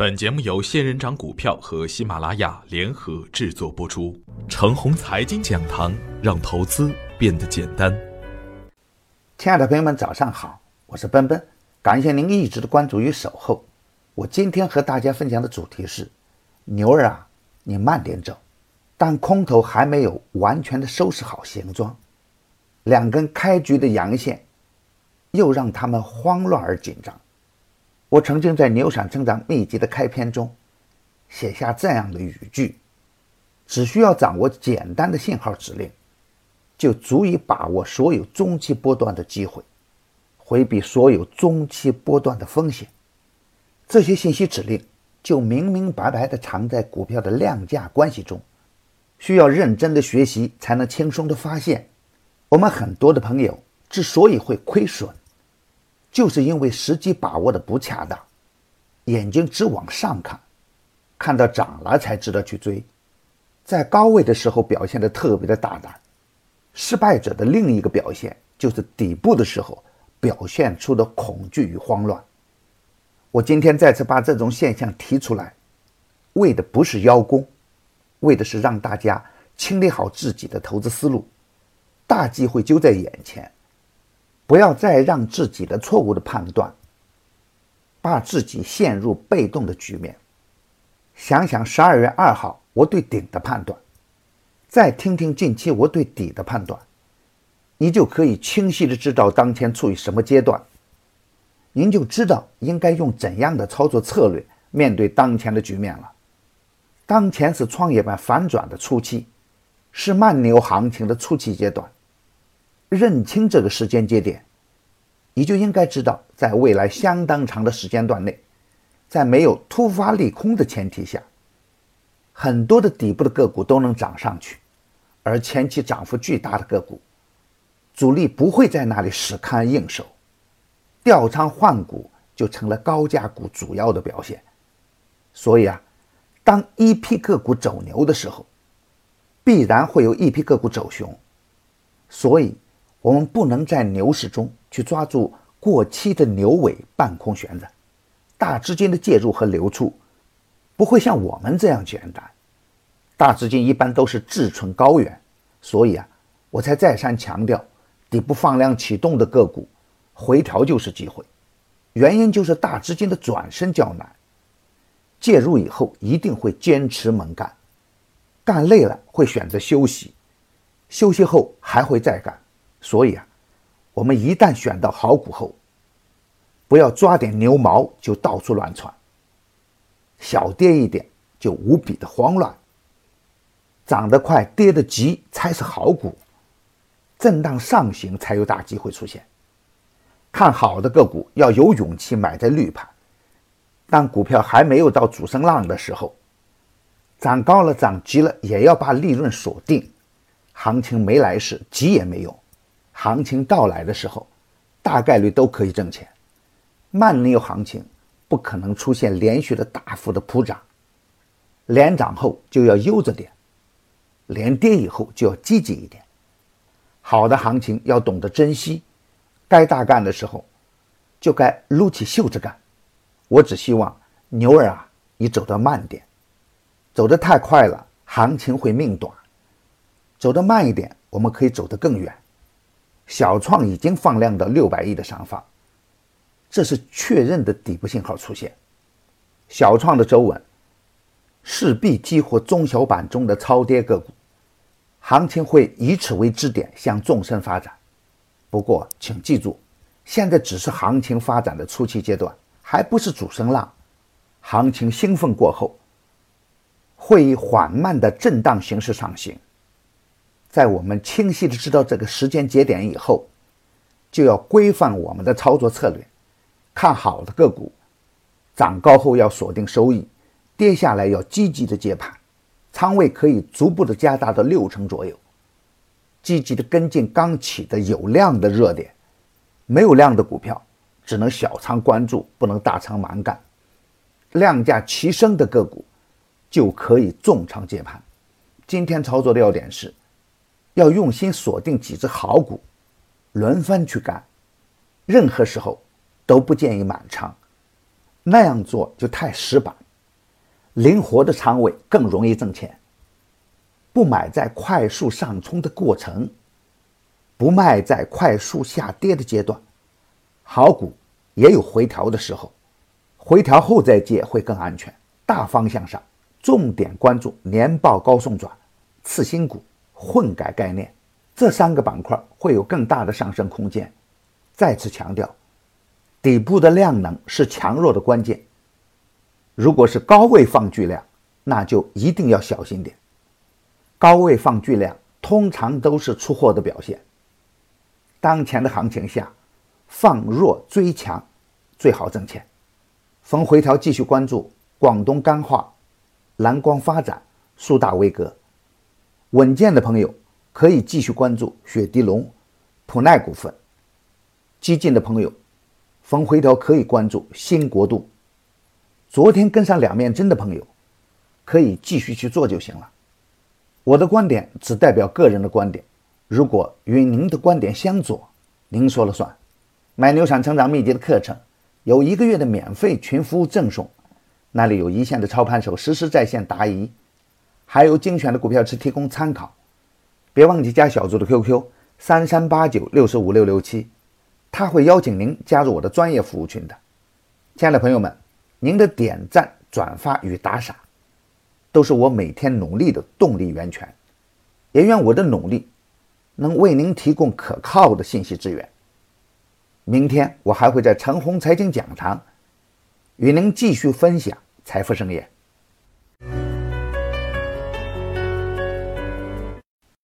本节目由仙人掌股票和喜马拉雅联合制作播出。程红财经讲堂，让投资变得简单。亲爱的朋友们，早上好，我是奔奔，感谢您一直的关注与守候。我今天和大家分享的主题是：牛儿啊，你慢点走。但空头还没有完全的收拾好行装，两根开局的阳线又让他们慌乱而紧张。我曾经在《牛散成长秘籍》的开篇中写下这样的语句：只需要掌握简单的信号指令，就足以把握所有中期波段的机会，回避所有中期波段的风险。这些信息指令就明明白白地藏在股票的量价关系中，需要认真的学习才能轻松地发现。我们很多的朋友之所以会亏损，就是因为时机把握的不恰当，眼睛只往上看，看到涨了才知道去追，在高位的时候表现的特别的大胆。失败者的另一个表现就是底部的时候表现出的恐惧与慌乱。我今天再次把这种现象提出来，为的不是邀功，为的是让大家清理好自己的投资思路，大机会就在眼前。不要再让自己的错误的判断，把自己陷入被动的局面。想想十二月二号我对顶的判断，再听听近期我对底的判断，你就可以清晰的知道当前处于什么阶段，您就知道应该用怎样的操作策略面对当前的局面了。当前是创业板反转的初期，是慢牛行情的初期阶段。认清这个时间节点，你就应该知道，在未来相当长的时间段内，在没有突发利空的前提下，很多的底部的个股都能涨上去，而前期涨幅巨大的个股，主力不会在那里死看硬守，调仓换股就成了高价股主要的表现。所以啊，当一批个股走牛的时候，必然会有一批个股走熊，所以。我们不能在牛市中去抓住过期的牛尾半空悬着，大资金的介入和流出不会像我们这样简单。大资金一般都是志存高远，所以啊，我才再三强调，底部放量启动的个股回调就是机会。原因就是大资金的转身较难，介入以后一定会坚持猛干，干累了会选择休息，休息后还会再干。所以啊，我们一旦选到好股后，不要抓点牛毛就到处乱窜，小跌一点就无比的慌乱。涨得快、跌得急才是好股，震荡上行才有大机会出现。看好的个股要有勇气买在绿盘，当股票还没有到主升浪的时候，涨高了、涨急了也要把利润锁定。行情没来时，急也没用。行情到来的时候，大概率都可以挣钱。慢牛行情不可能出现连续的大幅的普涨，连涨后就要悠着点，连跌以后就要积极一点。好的行情要懂得珍惜，该大干的时候就该撸起袖子干。我只希望牛儿啊，你走得慢点，走得太快了，行情会命短；走得慢一点，我们可以走得更远。小创已经放量到六百亿的上方，这是确认的底部信号出现。小创的走稳，势必激活中小板中的超跌个股，行情会以此为支点向纵深发展。不过，请记住，现在只是行情发展的初期阶段，还不是主升浪。行情兴奋过后，会以缓慢的震荡形式上行。在我们清晰的知道这个时间节点以后，就要规范我们的操作策略。看好的个股，涨高后要锁定收益，跌下来要积极的接盘，仓位可以逐步的加大到六成左右，积极的跟进刚起的有量的热点。没有量的股票，只能小仓关注，不能大仓蛮干。量价齐升的个股，就可以重仓接盘。今天操作的要点是。要用心锁定几只好股，轮番去干。任何时候都不建议满仓，那样做就太死板，灵活的仓位更容易挣钱。不买在快速上冲的过程，不卖在快速下跌的阶段。好股也有回调的时候，回调后再接会更安全。大方向上，重点关注年报高送转、次新股、混改概念这三个板块会有更大的上升空间。再次强调，底部的量能是强弱的关键。如果是高位放巨量，那就一定要小心点。高位放巨量，通常都是出货的表现。当前的行情下，放弱追强最好挣钱。逢回调继续关注广东钢化、蓝光发展、苏大威格。稳健的朋友可以继续关注雪迪龙、普耐股份。激进的朋友，逢回调可以关注新国度。昨天跟上两面针的朋友，可以继续去做就行了。我的观点只代表个人的观点，如果与您的观点相左，您说了算。买牛产成长秘籍的课程，有一个月的免费群服务赠送，那里有一线的操盘手实时在线答疑，还有精选的股票池提供参考。别忘记加小猪的 QQ 三三八九六四五六六七，他会邀请您加入我的专业服务群的。亲爱的朋友们，您的点赞、转发与打赏。都是我每天努力的动力源泉，也愿我的努力能为您提供可靠的信息资源。明天我还会在陈红财经讲堂与您继续分享财富盛宴。